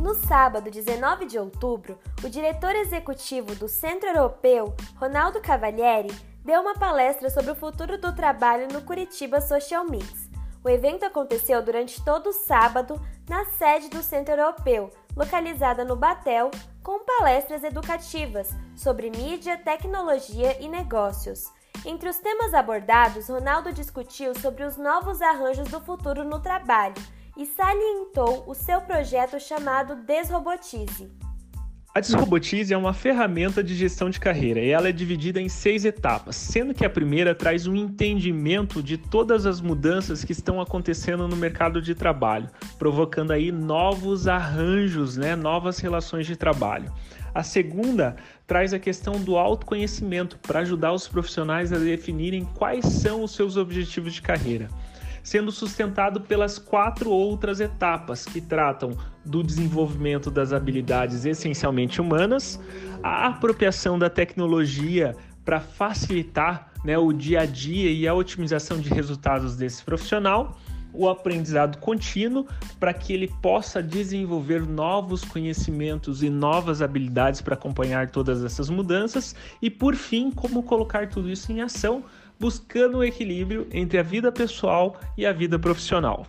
No sábado, 19 de outubro, o diretor executivo do Centro Europeu, Ronaldo Cavalieri, deu uma palestra sobre o futuro do trabalho no Curitiba Social Mix. O evento aconteceu durante todo o sábado na sede do Centro Europeu, localizada no Batel, com palestras educativas sobre mídia, tecnologia e negócios. Entre os temas abordados, Ronaldo discutiu sobre os novos arranjos do futuro no trabalho e salientou o seu projeto chamado Desrobotize. A Desrobotize é uma ferramenta de gestão de carreira e ela é dividida em seis etapas, sendo que a primeira traz um entendimento de todas as mudanças que estão acontecendo no mercado de trabalho, provocando aí novos arranjos, né, novas relações de trabalho. A segunda traz a questão do autoconhecimento para ajudar os profissionais a definirem quais são os seus objetivos de carreira sendo sustentado pelas quatro outras etapas que tratam do desenvolvimento das habilidades essencialmente humanas, a apropriação da tecnologia para facilitar né, o dia a dia e a otimização de resultados desse profissional, o aprendizado contínuo para que ele possa desenvolver novos conhecimentos e novas habilidades para acompanhar todas essas mudanças e por fim como colocar tudo isso em ação buscando o equilíbrio entre a vida pessoal e a vida profissional.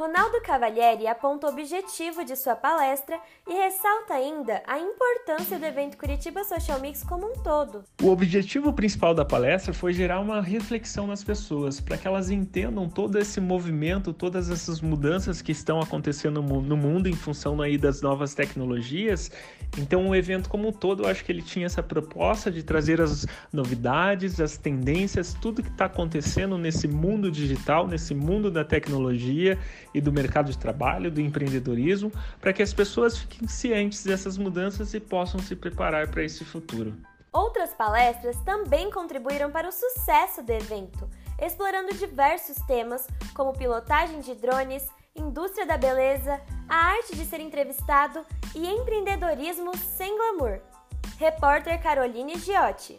Ronaldo Cavalieri aponta o objetivo de sua palestra e ressalta ainda a importância do evento Curitiba Social Mix como um todo. O objetivo principal da palestra foi gerar uma reflexão nas pessoas, para que elas entendam todo esse movimento, todas essas mudanças que estão acontecendo no mundo em função aí das novas tecnologias. Então, o evento como um todo, eu acho que ele tinha essa proposta de trazer as novidades, as tendências, tudo que está acontecendo nesse mundo digital, nesse mundo da tecnologia e do mercado de trabalho, do empreendedorismo, para que as pessoas fiquem cientes dessas mudanças e possam se preparar para esse futuro. Outras palestras também contribuíram para o sucesso do evento, explorando diversos temas como pilotagem de drones, indústria da beleza, a arte de ser entrevistado e empreendedorismo sem glamour. Repórter Caroline Giotti.